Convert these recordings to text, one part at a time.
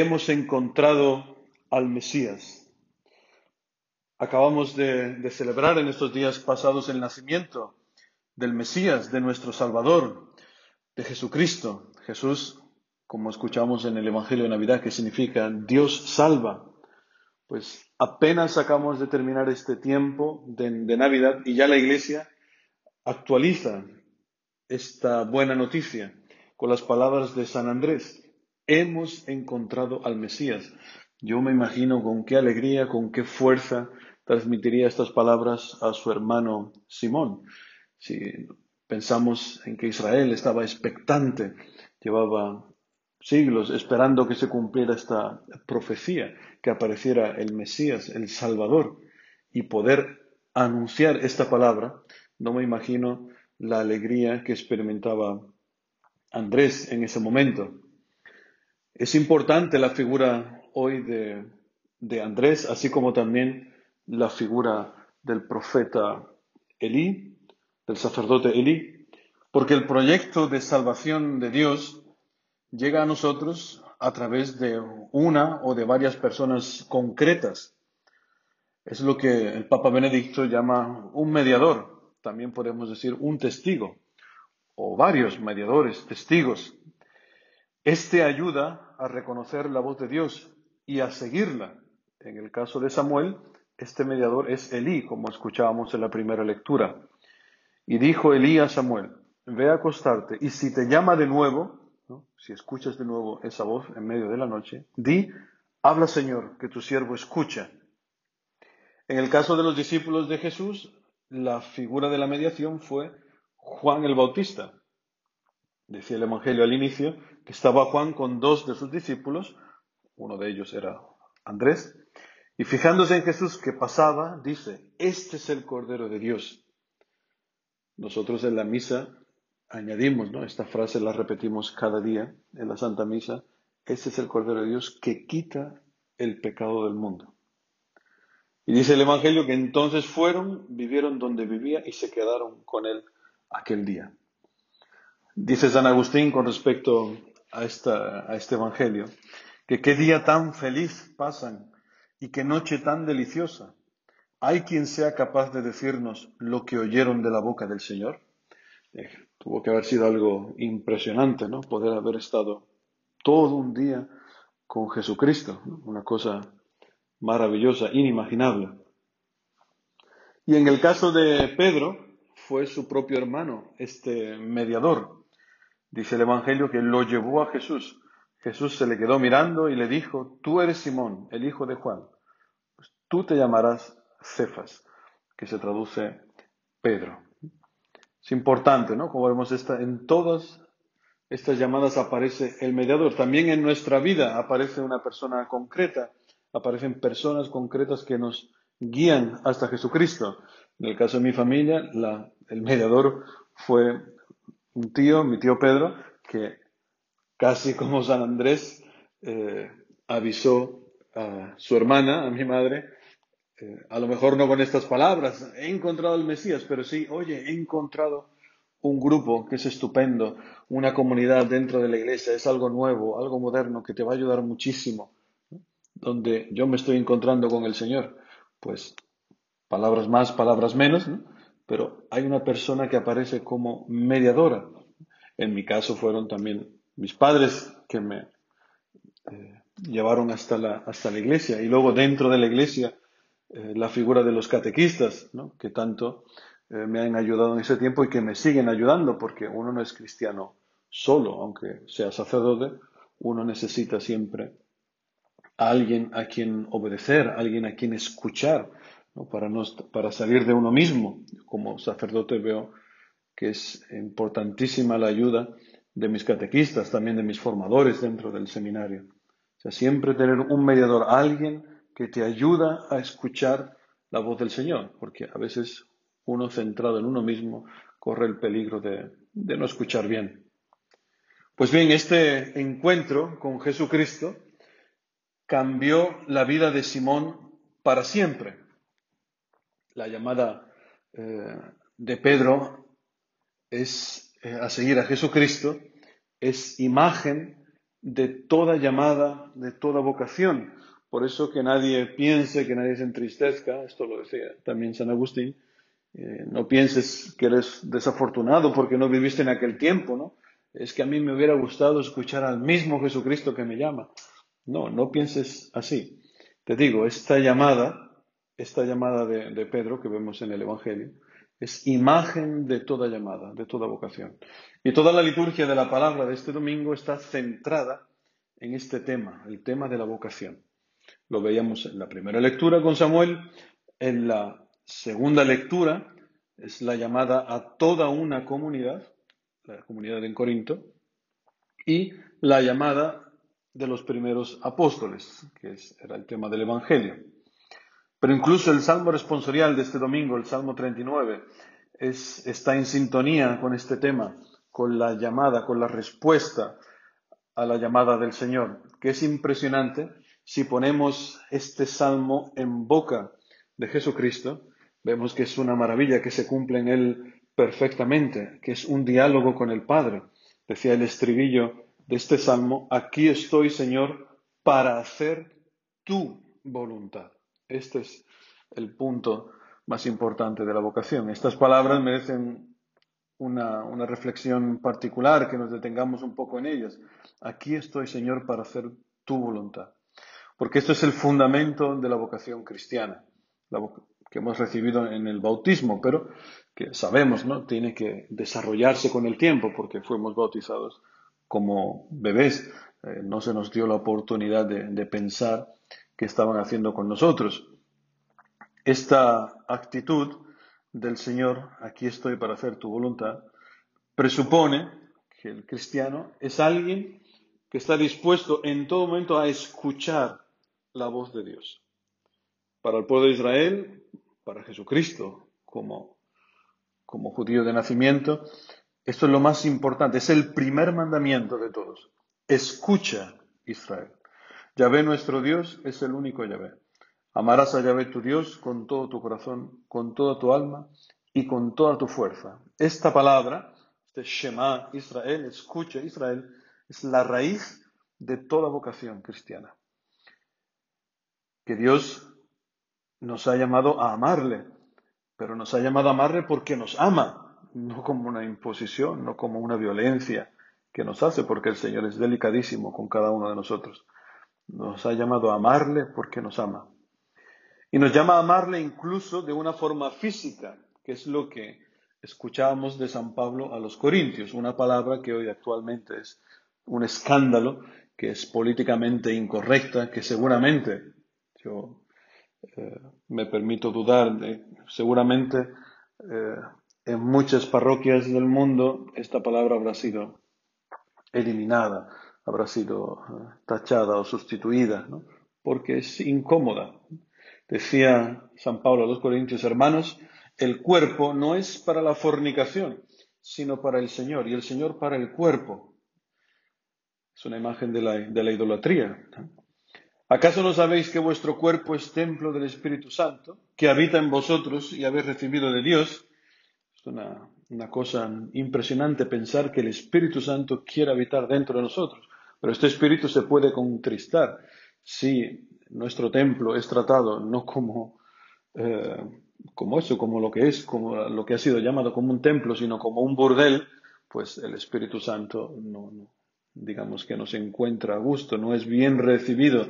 hemos encontrado al Mesías. Acabamos de, celebrar en estos días pasados el nacimiento del Mesías, de nuestro Salvador, de Jesucristo. Jesús, como escuchamos en el Evangelio de Navidad, que significa Dios salva. Pues apenas acabamos de terminar este tiempo de Navidad y ya la Iglesia actualiza esta buena noticia con las palabras de San Andrés. Hemos encontrado al Mesías. Yo me imagino con qué alegría, con qué fuerza transmitiría estas palabras a su hermano Simón. Si pensamos en que Israel estaba expectante, llevaba siglos esperando que se cumpliera esta profecía, que apareciera el Mesías, el Salvador, y poder anunciar esta palabra, no me imagino la alegría que experimentaba Andrés en ese momento. Es importante la figura hoy de, Andrés, así como también la figura del profeta Elí, del sacerdote Elí, porque el proyecto de salvación de Dios llega a nosotros a través de una o de varias personas concretas. Es lo que el Papa Benedicto llama un mediador, también podemos decir un testigo o varios mediadores, testigos. Este ayuda a reconocer la voz de Dios y a seguirla. En el caso de Samuel, este mediador es Elí, como escuchábamos en la primera lectura. Y dijo Elí a Samuel, ve a acostarte y si te llama de nuevo, si escuchas de nuevo esa voz en medio de la noche, di, habla Señor, que tu siervo escucha. En el caso de los discípulos de Jesús, la figura de la mediación fue Juan el Bautista. Decía el Evangelio al inicio que estaba Juan con dos de sus discípulos, uno de ellos era Andrés, y fijándose en Jesús que pasaba, dice, este es el Cordero de Dios. Nosotros en la misa añadimos, ¿no? Esta frase la repetimos cada día en la Santa Misa, este es el Cordero de Dios que quita el pecado del mundo. Y dice el Evangelio que entonces fueron, vivieron donde vivía y se quedaron con él aquel día. Dice San Agustín con respecto a, esta, a este Evangelio, que qué día tan feliz pasan y qué noche tan deliciosa. ¿Hay quien sea capaz de decirnos lo que oyeron de la boca del Señor? Eh, tuvo que haber sido algo impresionante, ¿no? Poder haber estado todo un día con Jesucristo, una cosa maravillosa, inimaginable. Y en el caso de Pedro, fue su propio hermano, este mediador. Dice el Evangelio que lo llevó a Jesús. Jesús se le quedó mirando y le dijo, tú eres Simón, el hijo de Juan. Pues tú te llamarás Cefas, que se traduce Pedro. Es importante, ¿no? Como vemos, esta, en todas estas llamadas aparece el mediador. También en nuestra vida aparece una persona concreta aparecen personas concretas que nos guían hasta Jesucristo. En el caso de mi familia, el mediador fue un tío, mi tío Pedro, que casi como San Andrés eh, avisó a su hermana, a mi madre, eh, a lo mejor no con estas palabras, he encontrado al Mesías, pero sí, oye, he encontrado un grupo que es estupendo, una comunidad dentro de la iglesia, es algo nuevo, algo moderno que te va a ayudar muchísimo donde yo me estoy encontrando con el Señor? Pues palabras más, palabras menos, pero hay una persona que aparece como mediadora. En mi caso fueron también mis padres que me eh, llevaron hasta la, hasta la iglesia. Y luego dentro de la iglesia eh, la figura de los catequistas, que tanto eh, me han ayudado en ese tiempo y que me siguen ayudando porque uno no es cristiano solo, aunque sea sacerdote, uno necesita siempre alguien a quien obedecer, alguien a quien escuchar, para, para salir de uno mismo. Como sacerdote veo que es importantísima la ayuda de mis catequistas, también de mis formadores dentro del seminario. O sea, siempre tener un mediador, alguien que te ayuda a escuchar la voz del Señor, porque a veces uno centrado en uno mismo corre el peligro de, de no escuchar bien. Pues bien, este encuentro con Jesucristo cambió la vida de Simón para siempre. La llamada eh, de Pedro es eh, a seguir a Jesucristo, es imagen de toda llamada, de toda vocación. Por eso que nadie piense, que nadie se entristezca, esto lo decía también San Agustín, eh, no pienses que eres desafortunado porque no viviste en aquel tiempo, ¿no? Es que a mí me hubiera gustado escuchar al mismo Jesucristo que me llama. No, no pienses así. Te digo, esta llamada, esta llamada de, Pedro que vemos en el Evangelio, es imagen de toda llamada, de toda vocación. Y toda la liturgia de la palabra de este domingo está centrada en este tema, el tema de la vocación. Lo veíamos en la primera lectura con Samuel, en la segunda lectura es la llamada a toda una comunidad, la comunidad en Corinto, y la llamada de los primeros apóstoles, que era el tema del Evangelio. Pero incluso el salmo responsorial de este domingo, el Salmo 39, es, está en sintonía con este tema, con la llamada, con la respuesta a la llamada del Señor, que es impresionante si ponemos este salmo en boca de Jesucristo, vemos que es una maravilla que se cumple en él perfectamente, que es un diálogo con el Padre. Decía el estribillo de este salmo, aquí estoy, Señor, para hacer tu voluntad. Este es el punto más importante de la vocación. Estas palabras merecen una, reflexión particular, que nos detengamos un poco en ellas. Aquí estoy, Señor, para hacer tu voluntad. Porque esto es el fundamento de la vocación cristiana, que hemos recibido en el bautismo, pero que sabemos, ¿no? Tiene que desarrollarse con el tiempo, porque fuimos bautizados como bebés. Eh, no se nos dio la oportunidad de pensar qué estaban haciendo con nosotros. Esta actitud del Señor, aquí estoy para hacer tu voluntad, presupone que el cristiano es alguien que está dispuesto en todo momento a escuchar la voz de Dios. Para el pueblo de Israel, para Jesucristo como, como judío de nacimiento, esto es lo más importante, es el primer mandamiento de todos. Escucha Israel. Yahvé nuestro Dios es el único Yahvé. Amarás a Yahvé tu Dios con todo tu corazón, con toda tu alma y con toda tu fuerza. Esta palabra, este Shema Israel, escucha Israel, es la raíz de toda vocación cristiana que Dios nos ha llamado a amarle, pero nos ha llamado a amarle porque nos ama, no como una imposición, no como una violencia que nos hace, porque el Señor es delicadísimo con cada uno de nosotros. Nos ha llamado a amarle porque nos ama. Y nos llama a amarle incluso de una forma física, que es lo que escuchábamos de San Pablo a los Corintios, una palabra que hoy actualmente es un escándalo, que es políticamente incorrecta, que seguramente yo eh, me permito dudar de, seguramente eh, en muchas parroquias del mundo esta palabra habrá sido eliminada, habrá sido eh, tachada o sustituida, porque es incómoda. Decía San Pablo a los Corintios, hermanos, el cuerpo no es para la fornicación, sino para el Señor, y el Señor para el cuerpo. Es una imagen de la, de la idolatría. ¿Acaso no sabéis que vuestro cuerpo es templo del Espíritu Santo, que habita en vosotros y habéis recibido de Dios? Es una, cosa impresionante pensar que el Espíritu Santo quiere habitar dentro de nosotros, pero este Espíritu se puede contristar si nuestro templo es tratado no como, eh, como eso, como lo que es, como lo que ha sido llamado como un templo, sino como un burdel, pues el Espíritu Santo no, digamos que no se encuentra a gusto, no es bien recibido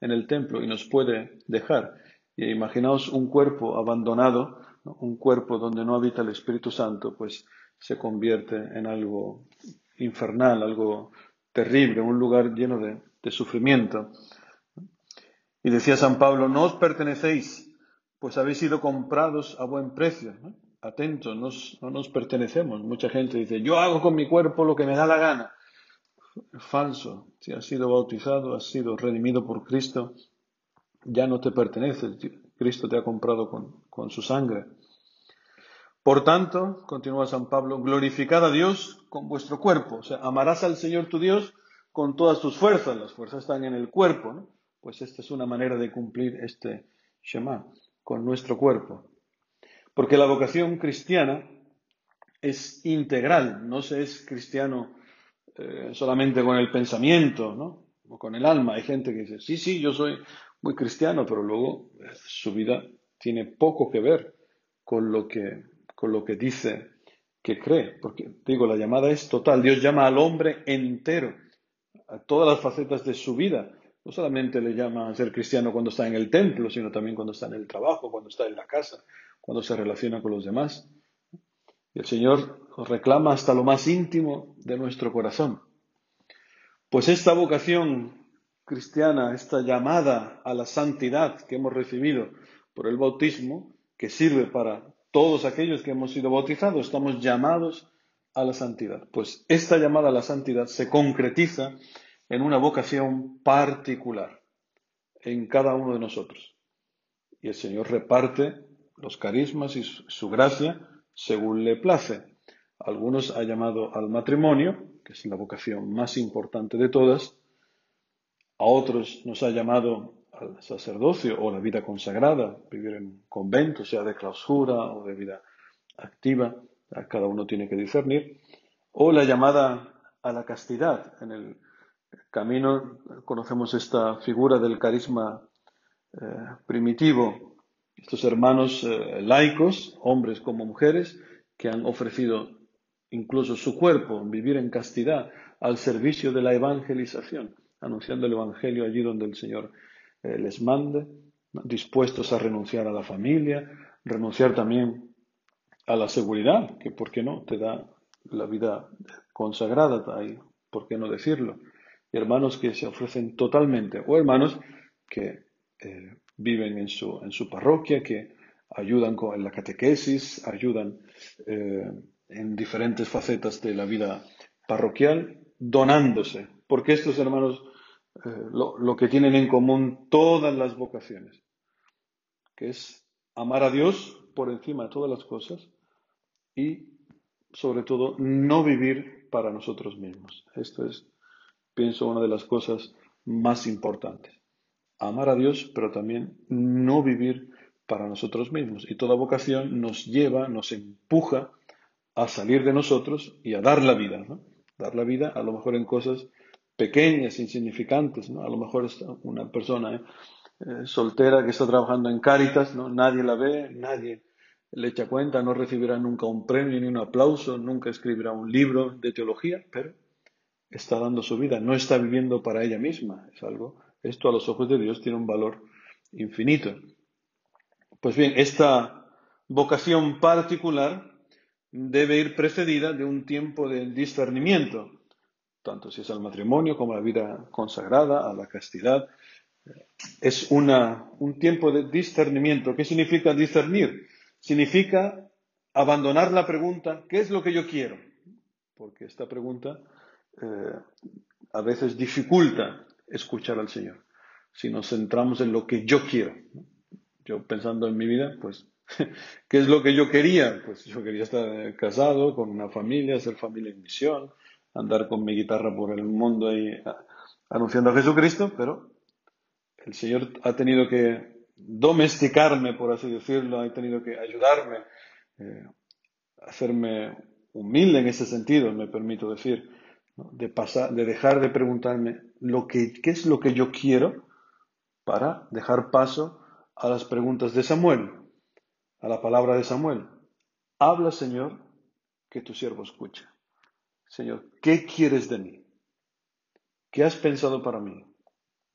en el templo y nos puede dejar. Y imaginaos un cuerpo abandonado, un cuerpo donde no habita el Espíritu Santo, pues se convierte en algo infernal, algo terrible, un lugar lleno de, sufrimiento. Y decía San Pablo, no os pertenecéis, pues habéis sido comprados a buen precio. Atentos, no nos pertenecemos. Mucha gente dice, yo hago con mi cuerpo lo que me da la gana falso. Si has sido bautizado, has sido redimido por Cristo, ya no te pertenece. Cristo te ha comprado con, su sangre. Por tanto, continúa San Pablo, glorificad a Dios con vuestro cuerpo. O sea, amarás al Señor tu Dios con todas tus fuerzas. Las fuerzas están en el cuerpo, ¿no? Pues esta es una manera de cumplir este Shema, con nuestro cuerpo. Porque la vocación cristiana es integral, no se es cristiano eh, solamente con el pensamiento, ¿no? O con el alma. Hay gente que dice, sí, sí, yo soy muy cristiano, pero luego eh, su vida tiene poco que ver con lo que, con lo que dice que cree. Porque, digo, la llamada es total. Dios llama al hombre entero, a todas las facetas de su vida. No solamente le llama a ser cristiano cuando está en el templo, sino también cuando está en el trabajo, cuando está en la casa, cuando se relaciona con los demás. Y el Señor reclama hasta lo más íntimo de nuestro corazón. Pues esta vocación cristiana, esta llamada a la santidad que hemos recibido por el bautismo, que sirve para todos aquellos que hemos sido bautizados, estamos llamados a la santidad. Pues esta llamada a la santidad se concretiza en una vocación particular en cada uno de nosotros. Y el Señor reparte los carismas y su gracia según le place. Algunos ha llamado al matrimonio, que es la vocación más importante de todas. A otros nos ha llamado al sacerdocio o la vida consagrada, vivir en un convento, sea de clausura o de vida activa. Cada uno tiene que discernir. O la llamada a la castidad. En el camino conocemos esta figura del carisma eh, primitivo, estos hermanos eh, laicos, hombres como mujeres, que han ofrecido incluso su cuerpo, vivir en castidad, al servicio de la evangelización, anunciando el Evangelio allí donde el Señor eh, les mande, dispuestos a renunciar a la familia, renunciar también a la seguridad, que por qué no, te da la vida consagrada, ahí, por qué no decirlo, hermanos que se ofrecen totalmente, o hermanos que eh, viven en su, en su parroquia, que ayudan con la catequesis, ayudan eh, en diferentes facetas de la vida parroquial, donándose, porque estos hermanos eh, lo, lo, que tienen en común todas las vocaciones, que es amar a Dios por encima de todas las cosas y sobre todo no vivir para nosotros mismos. Esto es pienso, una de las cosas más importantes. Amar a Dios, pero también no vivir para nosotros mismos. Y toda vocación nos lleva, nos empuja a salir de nosotros y a dar la vida. Dar la vida a lo mejor en cosas pequeñas, insignificantes. ¿no? A lo mejor es una persona ¿eh? Soltera que está trabajando en Cáritas, ¿no? nadie la ve, nadie le echa cuenta, no recibirá nunca un premio ni un aplauso, nunca escribirá un libro de teología, pero está dando su vida, no está viviendo para ella misma. Es algo, esto a los ojos de Dios tiene un valor infinito. Pues bien, esta vocación particular debe ir precedida de un tiempo de discernimiento, tanto si es al matrimonio como a la vida consagrada, a la castidad. Es una, un tiempo de discernimiento. ¿Qué significa discernir? Significa abandonar la pregunta, ¿qué es lo que yo quiero? Porque esta pregunta eh, a veces dificulta escuchar al Señor. Si nos centramos en lo que yo quiero. Yo pensando en mi vida, pues, ¿qué es lo que yo quería? Pues yo quería estar casado, con una familia, ser familia en misión, andar con mi guitarra por el mundo ahí anunciando a Jesucristo, pero el Señor ha tenido que domesticarme, por así decirlo, ha tenido que ayudarme, eh, hacerme humilde en ese sentido, me permito decir, de, pasar, de dejar de preguntarme lo que, qué es lo que yo quiero para dejar paso a las preguntas de Samuel, a la palabra de Samuel. Habla, Señor, que tu siervo escucha. Señor, ¿qué quieres de mí? ¿Qué has pensado para mí?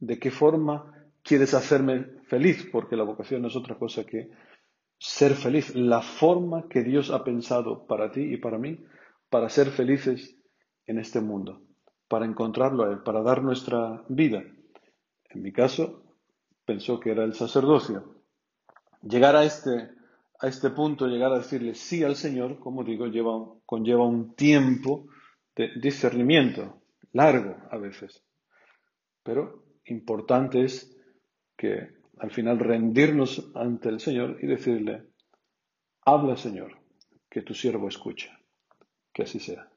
¿De qué forma quieres hacerme feliz? Porque la vocación no es otra cosa que ser feliz. La forma que Dios ha pensado para ti y para mí, para ser felices en este mundo, para encontrarlo a Él, para dar nuestra vida. En mi caso, pensó que era el sacerdocio. Llegar a este, a este punto, llegar a decirle sí al Señor, como digo, lleva, conlleva un tiempo de discernimiento, largo a veces. Pero importante es que al final rendirnos ante el Señor y decirle, habla Señor, que tu siervo escucha, que así sea.